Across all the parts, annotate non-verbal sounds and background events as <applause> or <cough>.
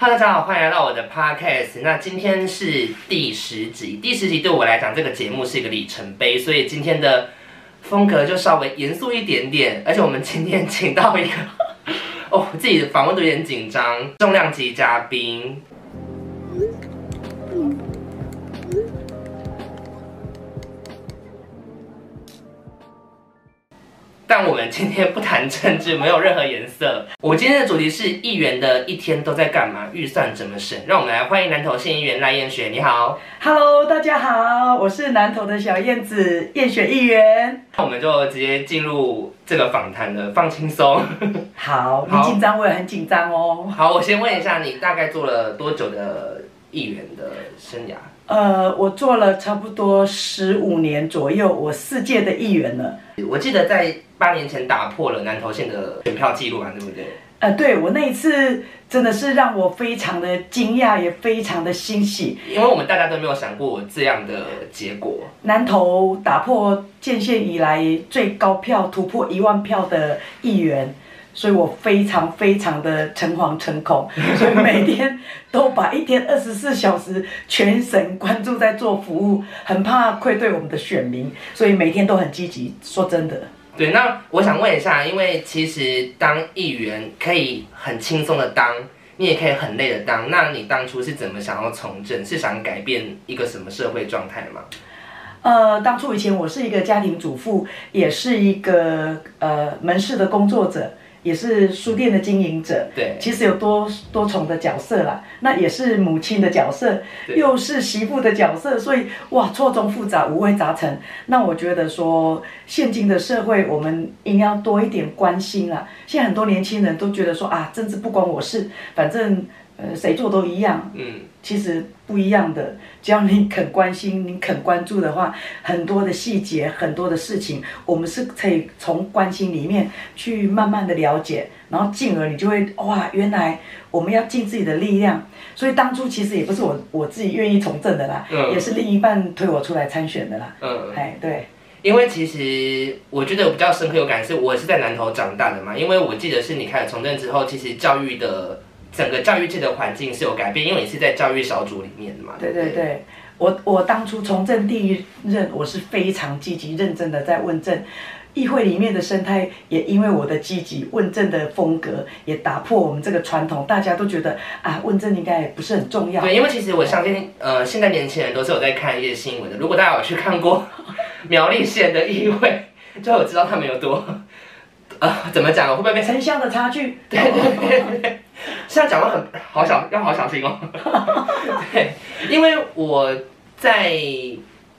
哈喽大家好，欢迎来到我的 Podcast。那今天是第十集，第十集对我来讲，这个节目是一个里程碑，所以今天的风格就稍微严肃一点点。而且我们今天请到一个，<laughs> 哦，自己的访问都有点紧张，重量级嘉宾。但我们今天不谈政治，没有任何颜色。<laughs> 我今天的主题是议员的一天都在干嘛？预算怎么省？让我们来欢迎南投县议员赖燕雪。你好，Hello，大家好，我是南投的小燕子，燕雪议员。那我们就直接进入这个访谈了，放轻松。<laughs> <laughs> 好，你紧张，我也很紧张哦。好，我先问一下，你大概做了多久的议员的生涯？呃，我做了差不多十五年左右，我四届的议员了。我记得在八年前打破了南投县的选票记录啊，对不对？呃，对，我那一次真的是让我非常的惊讶，也非常的欣喜，因为我们大家都没有想过这样的结果。南投打破建县以来最高票，突破一万票的议员。所以我非常非常的诚惶诚恐，<laughs> 所以每天都把一天二十四小时全神贯注在做服务，很怕愧对我们的选民，所以每天都很积极。说真的，对。那我想问一下，因为其实当议员可以很轻松的当，你也可以很累的当。那你当初是怎么想要从政？是想改变一个什么社会状态吗？呃，当初以前我是一个家庭主妇，也是一个呃门市的工作者。也是书店的经营者，对，其实有多多重的角色啦。那也是母亲的角色，又是媳妇的角色，所以哇，错综复杂，五味杂陈。那我觉得说，现今的社会，我们应该要多一点关心啦。现在很多年轻人都觉得说啊，政治不关我事，反正。呃，谁做都一样，嗯，其实不一样的。只要你肯关心，你肯关注的话，很多的细节，很多的事情，我们是可以从关心里面去慢慢的了解，然后进而你就会哇，原来我们要尽自己的力量。所以当初其实也不是我我自己愿意从政的啦，嗯，也是另一半推我出来参选的啦，嗯，哎，对，因为其实我觉得我比较深刻有感是，我是在南投长大的嘛，因为我记得是你开始从政之后，其实教育的。整个教育界的环境是有改变，因为你是在教育小组里面的嘛。对对对，我我当初从政第一任，我是非常积极认真的在问政，议会里面的生态也因为我的积极问政的风格，也打破我们这个传统，大家都觉得啊，问政应该也不是很重要。对，因为其实我相信，呃，现在年轻人都是有在看一些新闻的。如果大家有去看过 <laughs> 苗栗县的议会，<laughs> 就有知道他们有多。啊、呃，怎么讲？会不会被城乡的差距？对对对对，现在讲的很好想，要好小心哦。<laughs> 对，因为我在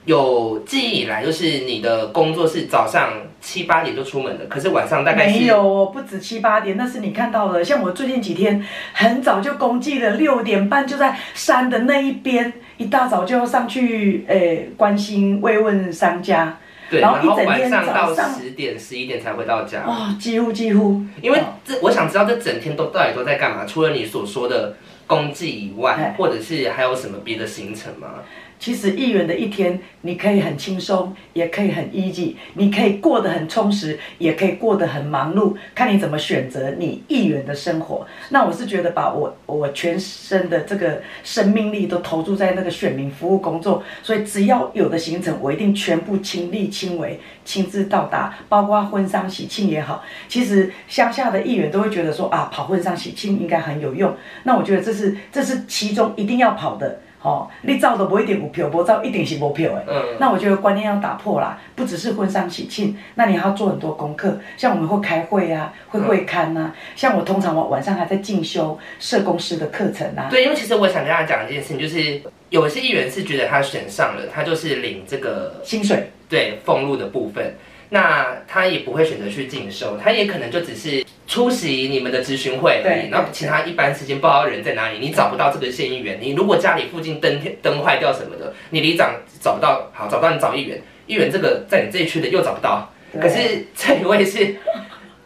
有记忆以来，就是你的工作是早上七八点就出门的，可是晚上大概是没有，不止七八点，那是你看到的。像我最近几天很早就公祭了，六点半就在山的那一边，一大早就要上去，诶、欸，关心慰问商家。对，然后晚上到十点、十一点才回到家。哇，几乎几乎。因为这，我想知道这整天都到底都在干嘛？除了你所说的公祭以外，或者是还有什么别的行程吗？其实议员的一天，你可以很轻松，也可以很 easy，你可以过得很充实，也可以过得很忙碌，看你怎么选择你议员的生活。那我是觉得把我我全身的这个生命力都投注在那个选民服务工作，所以只要有的行程，我一定全部亲力亲为，亲自到达，包括婚丧喜庆也好。其实乡下的议员都会觉得说啊，跑婚丧喜庆应该很有用。那我觉得这是这是其中一定要跑的。哦，你照的不一定有票，不照一定是无票的。嗯，那我觉得观念要打破啦，不只是婚丧喜庆，那你还要做很多功课，像我们会开会啊，会会刊啊，嗯、像我通常我晚上还在进修社工师的课程啊。对，因为其实我想跟大家讲一件事情，就是有些议员是觉得他选上了，他就是领这个薪水，对，俸禄的部分。那他也不会选择去进修，他也可能就只是出席你们的咨询会而已。然后其他一般时间不知道人在哪里，你找不到这个县议员。你如果家里附近灯灯坏掉什么的，你里长找不到，好找不到你找议员，议员这个在你这一区的又找不到。可是这一位是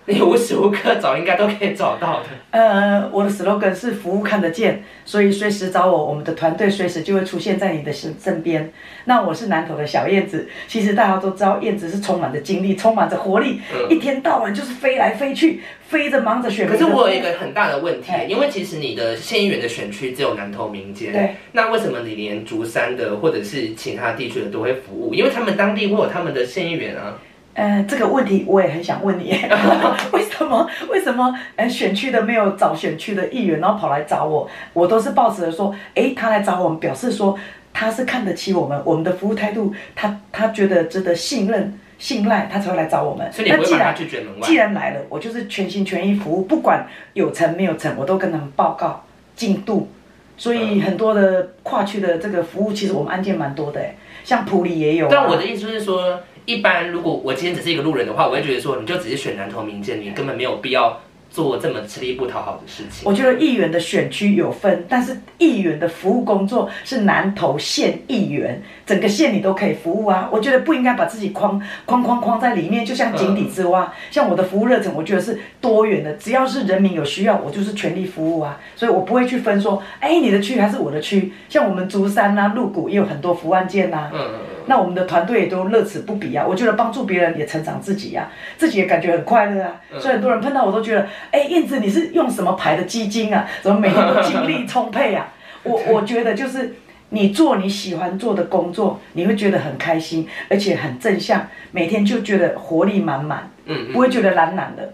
<laughs> 你无时无刻找应该都可以找到的。呃，我的 slogan 是服务看得见，所以随时找我，我们的团队随时就会出现在你的身身边。那我是南投的小燕子，其实大家都知道，燕子是充满着精力，充满着活力，嗯、一天到晚就是飞来飞去，飞着忙着选。可是我有一个很大的问题，因为其实你的县议员的选区只有南投民间，对，那为什么你连竹山的或者是其他地区的都会服务？因为他们当地会有他们的县议员啊。呃，这个问题我也很想问你，<laughs> 为什么为什么呃选区的没有找选区的议员，然后跑来找我？我都是抱持着说，哎，他来找我们，表示说他是看得起我们，我们的服务态度，他他觉得值得信任、信赖，他才会来找我们。所以你不会把他拒绝门外。既然来了，我就是全心全意服务，不管有成没有成，我都跟他们报告进度。所以很多的跨区的这个服务，其实我们案件蛮多的，像普里也有啊。但我的意思是说。一般如果我今天只是一个路人的话，我会觉得说，你就只是选南投民间，你根本没有必要。做这么吃力不讨好的事情，我觉得议员的选区有分，但是议员的服务工作是南投县议员，整个县你都可以服务啊。我觉得不应该把自己框框框框在里面，就像井底之蛙。像我的服务热忱，我觉得是多元的，只要是人民有需要，我就是全力服务啊。所以我不会去分说，哎，你的区还是我的区。像我们竹山、啊、鹿谷也有很多服务案件呐、啊。嗯嗯。那我们的团队也都乐此不疲啊。我觉得帮助别人也成长自己呀、啊，自己也感觉很快乐啊。所以很多人碰到我都觉得。哎，燕子，你是用什么牌的基金啊？怎么每天都精力充沛啊？我 <laughs> 我觉得就是你做你喜欢做的工作，你会觉得很开心，而且很正向，每天就觉得活力满满，嗯，不会觉得懒懒的。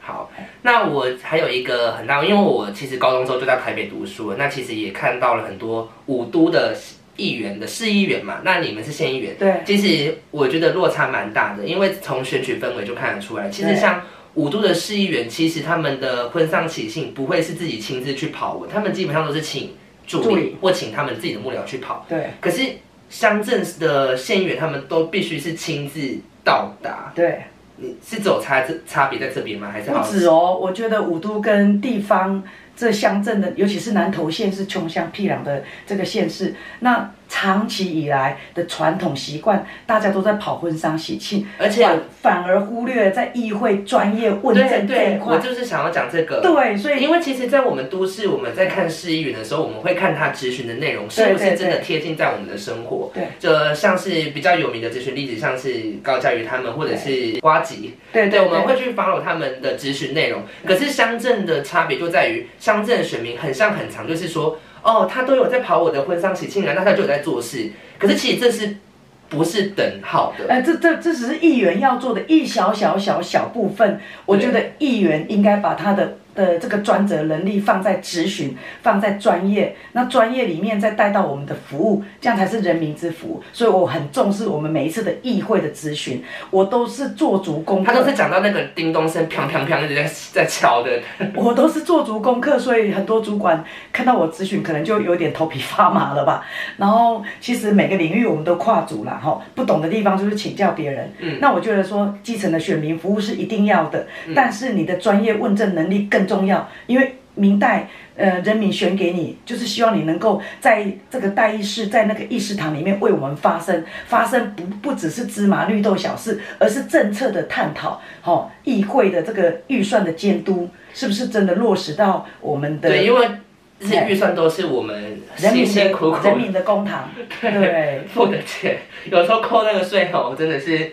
好，那我还有一个很大，因为我其实高中时候就在台北读书，那其实也看到了很多五都的议员的市议员嘛，那你们是县议员，对，其实我觉得落差蛮大的，因为从选举氛围就看得出来，其实像。五都的市议员其实他们的婚丧喜庆不会是自己亲自去跑文，他们基本上都是请助理或请他们自己的幕僚去跑。对。可是乡镇的县议员他们都必须是亲自到达。对。你是走差这差别在这边吗？还是不止哦？我觉得五都跟地方这乡镇的，尤其是南投县是穷乡僻壤的这个县市，那。长期以来的传统习惯，大家都在跑婚丧喜庆，而且反而忽略了在议会专业问政这一块。我就是想要讲这个。对，所以因为其实，在我们都市，我们在看市议员的时候，我们会看他咨询的内容是不是真的贴近在我们的生活。对，就像是比较有名的咨询例子，像是高嘉瑜他们，或者是瓜吉。对对，对，我们会去 follow 他们的咨询内容。可是乡镇的差别就在于，乡镇的选民很像很长，就是说。哦，他都有在跑我的婚丧喜庆啊，那他就有在做事。可是其实这是不是等号的？哎、呃，这这这只是议员要做的一小小小小部分。我觉得议员应该把他的。的这个专责能力放在咨询，放在专业，那专业里面再带到我们的服务，这样才是人民之福。所以我很重视我们每一次的议会的咨询，我都是做足功课。他都是讲到那个叮咚声，砰砰砰一直在在敲的。<laughs> 我都是做足功课，所以很多主管看到我咨询，可能就有点头皮发麻了吧。然后其实每个领域我们都跨足了哈，不懂的地方就是请教别人。嗯，那我觉得说基层的选民服务是一定要的，嗯、但是你的专业问政能力更。很重要，因为明代呃人民选给你，就是希望你能够在这个代议士，在那个议事堂里面为我们发声，发声不不只是芝麻绿豆小事，而是政策的探讨，好、哦、议会的这个预算的监督，是不是真的落实到我们的？对，因为这些预算都是我们辛辛苦苦人民的公堂，<laughs> 对，付的钱，有时候扣那个税哦，真的是。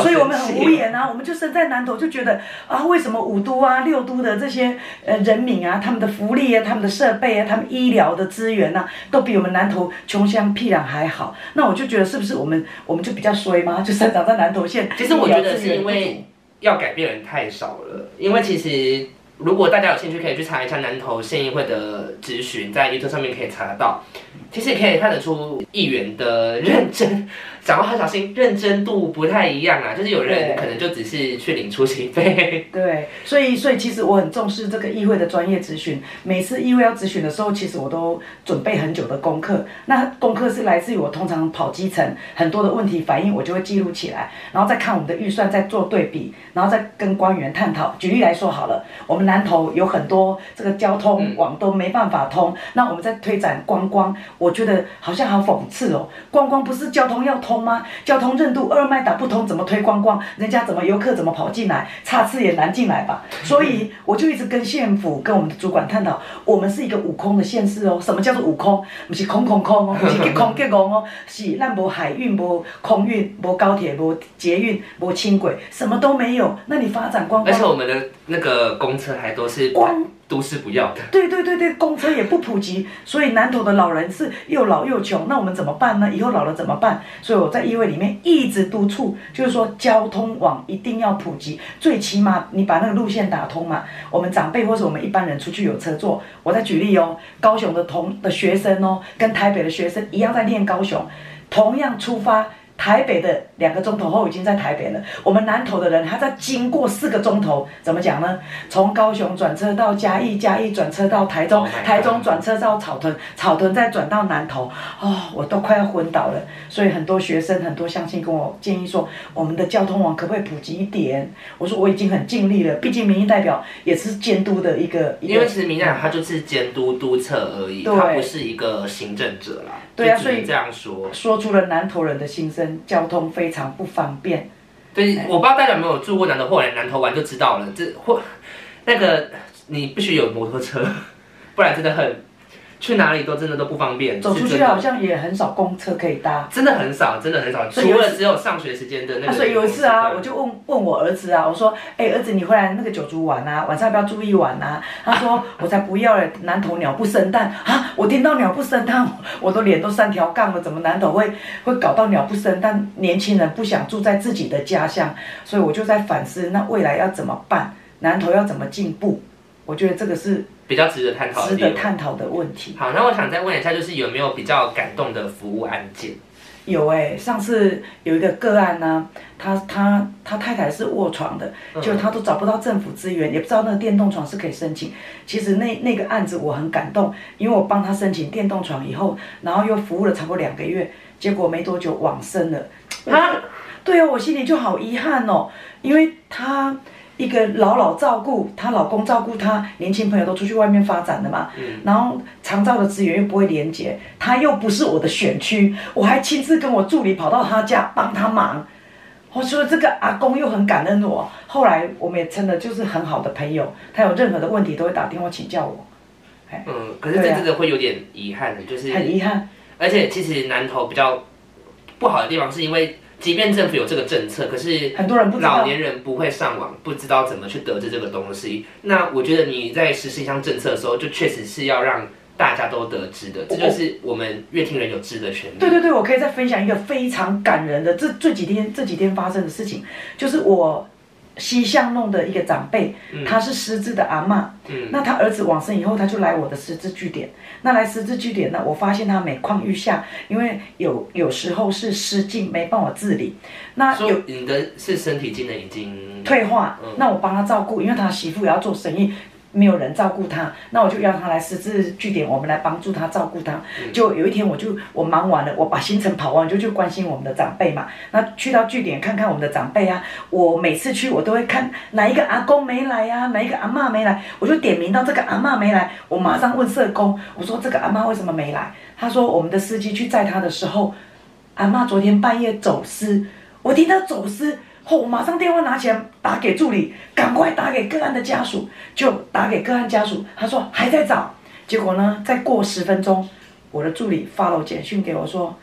所以我们很无言啊，我们就生在南投，就觉得啊，为什么五都啊、六都的这些呃人民啊，他们的福利啊、他们的设备啊、他们医疗的资源啊，都比我们南投穷乡僻壤还好。那我就觉得是不是我们我们就比较衰吗？就生长在南投县。其实我觉得是因为 <laughs> 要改变人太少了，因为其实如果大家有兴趣，可以去查一下南投县议会的咨询，在 YouTube 上面可以查得到。其实可以看得出议员的认真，讲话很小心，认真度不太一样啊。就是有人可能就只是去领出席费。<laughs> 对，所以所以其实我很重视这个议会的专业咨询。每次议会要咨询的时候，其实我都准备很久的功课。那功课是来自于我通常跑基层，很多的问题反应我就会记录起来，然后再看我们的预算，再做对比，然后再跟官员探讨。举例来说好了，我们们南投有很多这个交通网都没办法通，嗯、那我们在推展观光，我觉得好像好讽刺哦。观光不是交通要通吗？交通任督二脉打不通，怎么推观光？人家怎么游客怎么跑进来？差次也难进来吧？所以我就一直跟县府跟我们的主管探讨，我们是一个五空的县市哦。什么叫做五空？不是空空空哦，<laughs> 不是结空结空哦，是咱无海运、无空运、无高铁、无捷运、无轻轨，什么都没有。那你发展观光？而且我们的那个公车还都是光都是不要的。对对对对，公车也不普及，所以南投的老人是又老又穷。那我们怎么办呢？以后老了怎么办？所以我在议会里面一直督促，就是说交通网一定要普及，最起码你把那个路线打通嘛。我们长辈或是我们一般人出去有车坐。我再举例哦，高雄的同的学生哦，跟台北的学生一样在念高雄，同样出发。台北的两个钟头后已经在台北了，我们南投的人还在经过四个钟头，怎么讲呢？从高雄转车到嘉义，嘉义转车到台中，台中转车到草屯，草屯再转到南投，哦，我都快要昏倒了。所以很多学生、很多乡亲跟我建议说，我们的交通网可不可以普及一点？我说我已经很尽力了，毕竟民意代表也是监督的一个，因为其实民意代表他就是监督督策而已，他不是一个行政者啦。对啊，所以这样说，说出了南投人的心声。交通非常不方便。对，我不知道大家有没有住过南投，后来南投玩就知道了。这或那个你必须有摩托车，不然真的很。去哪里都真的都不方便，走出去好像也很少公车可以搭，真的很少，真的很少，除了只有上学时间的那个。所以有一次啊，我就问问我儿子啊，我说，哎，儿子，你回来那个九族玩啊，晚上要不要住一晚啊？他说，<laughs> 我才不要嘞，南投鸟不生蛋啊！我听到鸟不生蛋，我都脸都三条杠了，怎么南投会会搞到鸟不生蛋？年轻人不想住在自己的家乡，所以我就在反思，那未来要怎么办？南投要怎么进步？我觉得这个是。比较值得探讨，值得探讨的问题。好，那我想再问一下，就是有没有比较感动的服务案件？有哎、欸，上次有一个个案呢，他他他太太是卧床的，就他都找不到政府资源，也不知道那个电动床是可以申请。其实那那个案子我很感动，因为我帮他申请电动床以后，然后又服务了超过两个月，结果没多久往生了。啊，对啊，我心里就好遗憾哦，因为他。一个老老照顾她老公，照顾她年轻朋友都出去外面发展了嘛，嗯、然后长照的资源又不会连接，她又不是我的选区，我还亲自跟我助理跑到她家帮她忙。我说这个阿公又很感恩我，后来我们也真的就是很好的朋友，他有任何的问题都会打电话请教我。嗯，可是这真的会有点遗憾的，就是很遗憾。而且其实南投比较不好的地方是因为。即便政府有这个政策，可是很多人不老年人不会上网，不知道怎么去得知这个东西。那我觉得你在实施一项政策的时候，就确实是要让大家都得知的，这就是我们乐听人有知的权利。对对对，我可以再分享一个非常感人的，这这几天这几天发生的事情，就是我。西巷弄的一个长辈，他是失智的阿嬷。嗯，那他儿子往生以后，他就来我的失智据点。那来失智据点呢，我发现他每况愈下，因为有有时候是失禁，没办法自理。那有你的是身体机能已经退化，嗯、那我帮他照顾，因为他媳妇也要做生意。没有人照顾他，那我就让他来私自据点，我们来帮助他照顾他。就有一天，我就我忙完了，我把行程跑完，就去关心我们的长辈嘛。那去到据点看看我们的长辈啊，我每次去我都会看哪一个阿公没来呀、啊，哪一个阿嬷没来，我就点名到这个阿嬷没来，我马上问社工，我说这个阿嬷为什么没来？他说我们的司机去载他的时候，阿嬷昨天半夜走失，我听到走失。后、哦、我马上电话拿起来打给助理，赶快打给个案的家属，就打给个案家属。他说还在找，结果呢，再过十分钟，我的助理发了简讯给我说，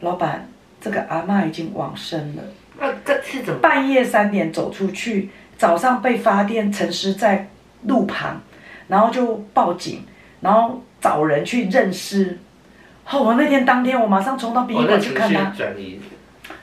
老板，这个阿妈已经往生了。那这是怎么？半夜三点走出去，早上被发电沉尸在路旁，然后就报警，然后找人去认尸。后、哦、我那天当天，我马上冲到殡仪馆去看他。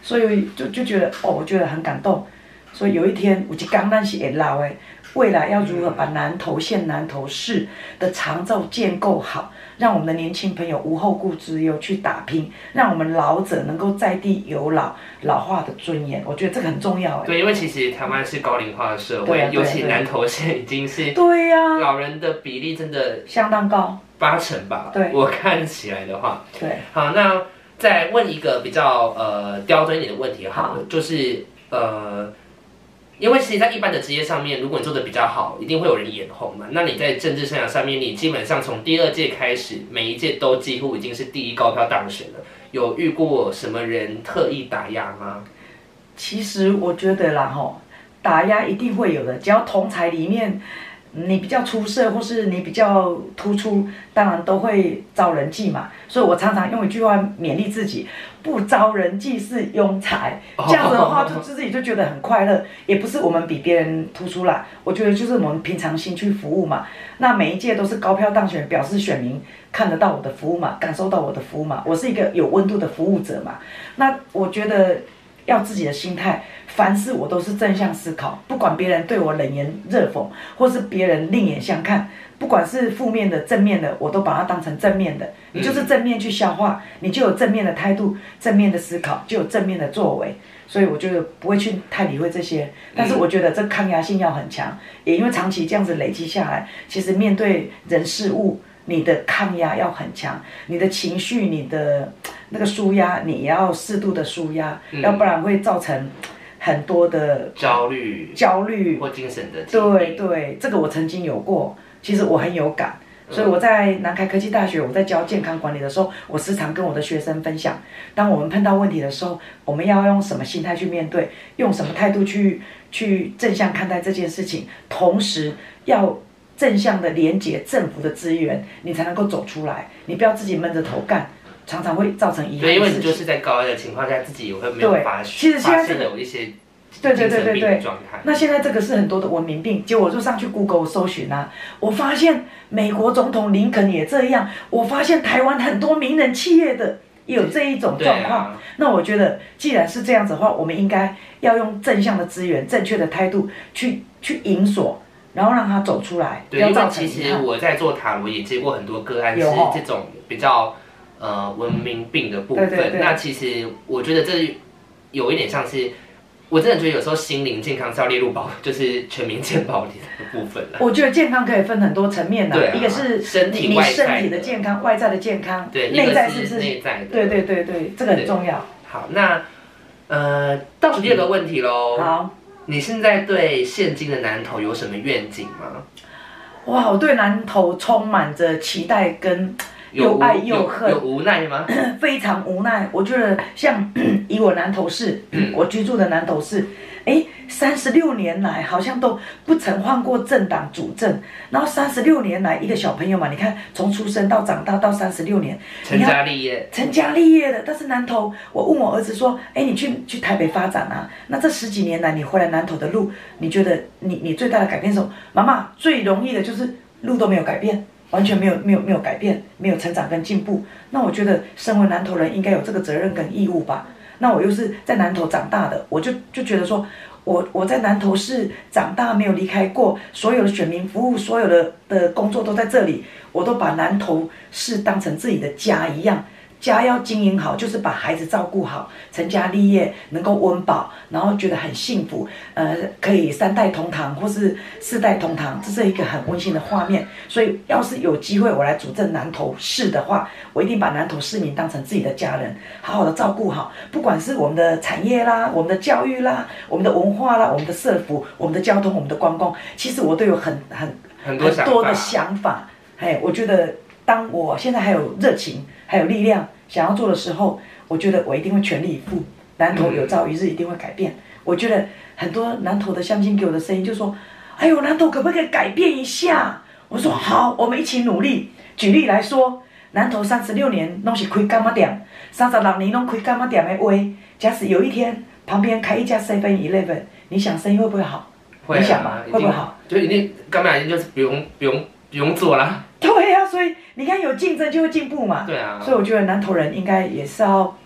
所以就就觉得哦，我觉得很感动。所以有一天，我就刚刚是会老诶，未来要如何把南投县、南投市的长照建构好，让我们的年轻朋友无后顾之忧去打拼，让我们老者能够在地有老老化的尊严。我觉得这个很重要诶。对，因为其实台湾是高龄化的社会，尤其南投县已经是对呀，老人的比例真的相当高，八成吧。对，我看起来的话，对。好，那。再问一个比较呃刁钻一点的问题，哈，就是呃，因为其实，在一般的职业上面，如果你做的比较好，一定会有人眼红嘛。那你在政治生涯上面，你基本上从第二届开始，每一届都几乎已经是第一高票当选了。有遇过什么人特意打压吗？其实我觉得啦，吼，打压一定会有的。只要同侪里面你比较出色，或是你比较突出，当然都会招人忌嘛。所以我常常用一句话勉励自己：不招人忌是庸才。这样子的话，就自己就觉得很快乐。也不是我们比别人突出啦，我觉得就是我们平常心去服务嘛。那每一届都是高票当选，表示选民看得到我的服务嘛，感受到我的服务嘛。我是一个有温度的服务者嘛。那我觉得。要自己的心态，凡事我都是正向思考，不管别人对我冷言热讽，或是别人另眼相看，不管是负面的、正面的，我都把它当成正面的。你就是正面去消化，你就有正面的态度、正面的思考，就有正面的作为。所以我觉得不会去太理会这些，但是我觉得这抗压性要很强，也因为长期这样子累积下来，其实面对人事物。你的抗压要很强，你的情绪、你的那个舒压，你也要适度的舒压，嗯，要不然会造成很多的焦虑、焦虑或精神的。对对，这个我曾经有过，其实我很有感，所以我在南开科技大学，我在教健康管理的时候，我时常跟我的学生分享，当我们碰到问题的时候，我们要用什么心态去面对，用什么态度去去正向看待这件事情，同时要。正向的连接政府的资源，你才能够走出来。你不要自己闷着头干，常常会造成遗憾。对，因为你就是在高压的情况下，自己也会没有发现。其实现在、这个、有一些对对对对对状态。那现在这个是很多的文明病。结果我就上去 Google 搜寻啊，我发现美国总统林肯也这样。我发现台湾很多名人企业的也有这一种状况、啊。那我觉得，既然是这样子的话，我们应该要用正向的资源、正确的态度去去引锁。然后让他走出来。对，因为其实我在做塔罗也接过很多个案，是这种比较呃文明病的部分。对对对。那其实我觉得这有一点像是，我真的觉得有时候心灵健康是要列入保，就是全民健保里的部分。我觉得健康可以分很多层面的，啊，一个是身体外，身体的健康，外在的健康，对，内在是不是？内在的。对对对对，这个很重要。好，那呃，倒数第二个问题喽。好。你现在对现今的南投有什么愿景吗？哇，我对南投充满着期待跟又爱又恨，有，有无奈吗？<clears throat> 非常无奈。我觉得像 <clears throat> 以我南投市，我居住的南投市。哎，三十六年来好像都不曾换过政党主政，然后三十六年来一个小朋友嘛，你看从出生到长大到三十六年，成家立业，成家立业的。但是南投，我问我儿子说，哎，你去去台北发展啊？那这十几年来你回来南投的路，你觉得你你最大的改变是什么？妈妈最容易的就是路都没有改变，完全没有没有没有改变，没有成长跟进步。那我觉得身为南投人应该有这个责任跟义务吧。那我又是在南投长大的，我就就觉得说，我我在南投市长大，没有离开过，所有的选民服务，所有的的工作都在这里，我都把南投市当成自己的家一样。家要经营好，就是把孩子照顾好，成家立业，能够温饱，然后觉得很幸福，呃，可以三代同堂或是四代同堂，这是一个很温馨的画面。所以，要是有机会我来主政南投市的话，我一定把南投市民当成自己的家人，好好的照顾好，不管是我们的产业啦，我们的教育啦，我们的文化啦，我们的社福，我们的交通，我们的观光，其实我都有很很很多很多的想法。哎，我觉得当我现在还有热情，还有力量。想要做的时候，我觉得我一定会全力以赴。南投有朝一日一定会改变。我觉得很多南投的乡亲给我的声音就说：“哎呦，南投可不可以改变一下？”我说：“好，我们一起努力。”举例来说，南投三十六年拢是开干妈店，三十六年拢开干妈店的话，假使有一天旁边开一家 Seven Eleven，你想生意会不会好？会啊，你想嘛，会不会好？就一定柑仔店就是不用不用不用做了。对呀、啊，所以你看有竞争就会进步嘛。对啊。所以我觉得南投人应该也是要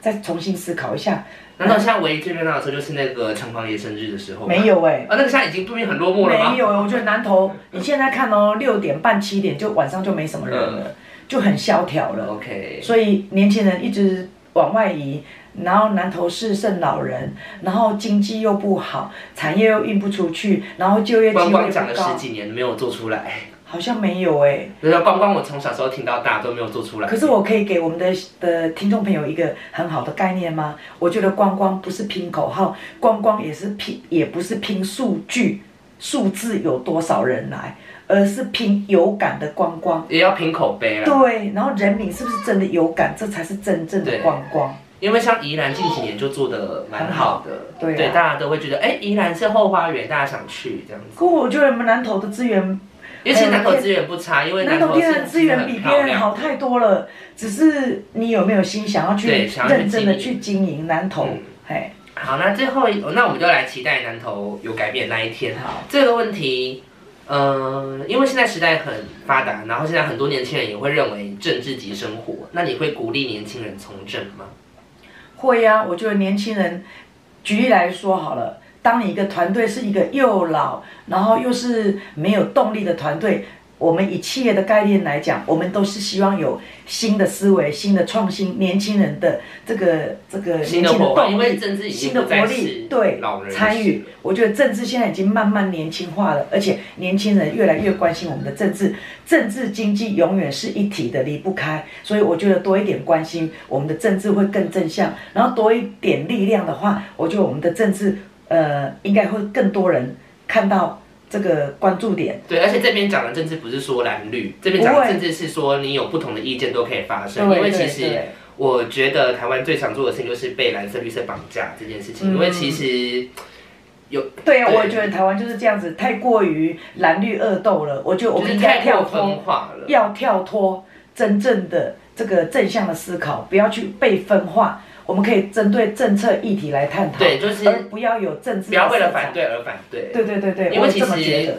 再重新思考一下。难道现在唯一最热闹的时候就是那个城隍爷生日的时候？没有哎、欸。啊，那个现在已经度命很落寞了吗？没有，我觉得南投你现在看哦，六点半七点就晚上就没什么人了，嗯、就很萧条了。OK。所以年轻人一直往外移，然后南投市剩老人，然后经济又不好，产业又运不出去，然后就业机会又不高。光光讲了十几年没有做出来。好像没有哎、欸。比如说观光，我从小时候听到大都没有做出来。可是我可以给我们的的听众朋友一个很好的概念吗？我觉得光光不是拼口号，光光也是拼，也不是拼数据，数字有多少人来，而是拼有感的观光，也要拼口碑啊。对，然后人民是不是真的有感，这才是真正的观光。因为像宜兰近几年就做的蛮好的，对、啊、对，大家都会觉得，哎，宜兰是后花园，大家想去这样子。可我觉得我们南投的资源，尤其南投资源不差，因为南投资源比别人好太多了。只是你有没有心想要去认真的去经营南投？哎、嗯，好，那最后那我们就来期待南投有改变那一天。好，这个问题，嗯、呃，因为现在时代很发达，然后现在很多年轻人也会认为政治即生活，那你会鼓励年轻人从政吗？会呀、啊，我觉得年轻人，举例来说好了，当你一个团队是一个又老，然后又是没有动力的团队。我们以企业的概念来讲，我们都是希望有新的思维、新的创新，年轻人的这个这个年轻的动力、新的活力，对参与。我觉得政治现在已经慢慢年轻化了，而且年轻人越来越关心我们的政治，政治经济永远是一体的，离不开。所以我觉得多一点关心，我们的政治会更正向；然后多一点力量的话，我觉得我们的政治呃应该会更多人看到。这个关注点对，而且这边讲的政治不是说蓝绿，这边讲的政治是说你有不同的意见都可以发生。因为其实我觉得台湾最常做的事情就是被蓝色绿色绑架这件事情。嗯、因为其实有对啊，我也觉得台湾就是这样子，太过于蓝绿恶斗了。我觉得我们应该跳脱，要跳脱真正的这个正向的思考，不要去被分化。我们可以针对政策议题来探讨，对，就是而不要有政治，不要为了反对而反对。对对对对，因为其实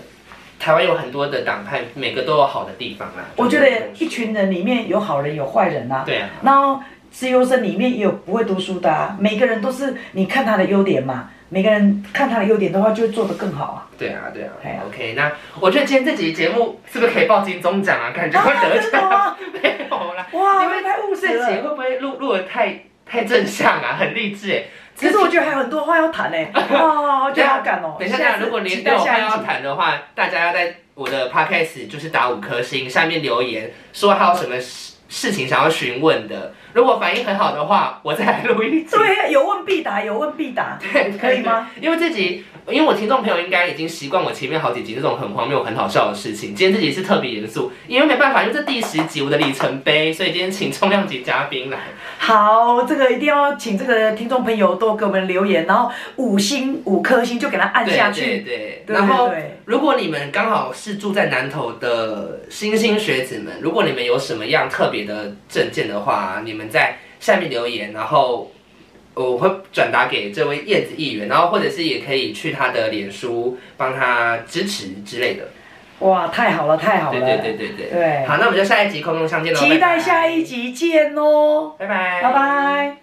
台湾有很多的党派，每个都有好的地方啊。我觉得一群人里面有好人有坏人啊。对啊。然后自由生里面也有不会读书的啊。每个人都是你看他的优点嘛。每个人看他的优点的话，就会做得更好啊。对啊对啊。啊 OK，那我觉得今天这集节目是不是可以报金钟奖啊？感觉会得奖。<laughs> 没有啦。哇，你们太务实了。会不会录录的太？太正向啊，很励志哎！其实我觉得还有很多话要谈呢。<laughs> 哇，我觉好感哦。等一下，如果您有话要谈的话，大家要在我的 podcast 就是打五颗星，下面留言说还有什么事事情想要询问的。如果反应很好的话，我再来录一集。对，有问必答，有问必答。<laughs> 对，可以吗？因为这集。因为我听众朋友应该已经习惯我前面好几集这种很荒谬、很好笑的事情，今天这集是特别严肃，因为没办法，因为这第十集我的里程碑，所以今天请重量级嘉宾来。好，这个一定要请这个听众朋友多给我们留言，然后五星五颗星就给他按下去。对对对。然后，如果你们刚好是住在南投的新兴学子们，如果你们有什么样特别的证件的话，你们在下面留言，然后。我会转达给这位叶子议员，然后或者是也可以去他的脸书帮他支持之类的。哇，太好了，太好了！对对对对对。对，好，那我们就下一集空中相见喽！期待下一集见哦，拜拜，拜拜。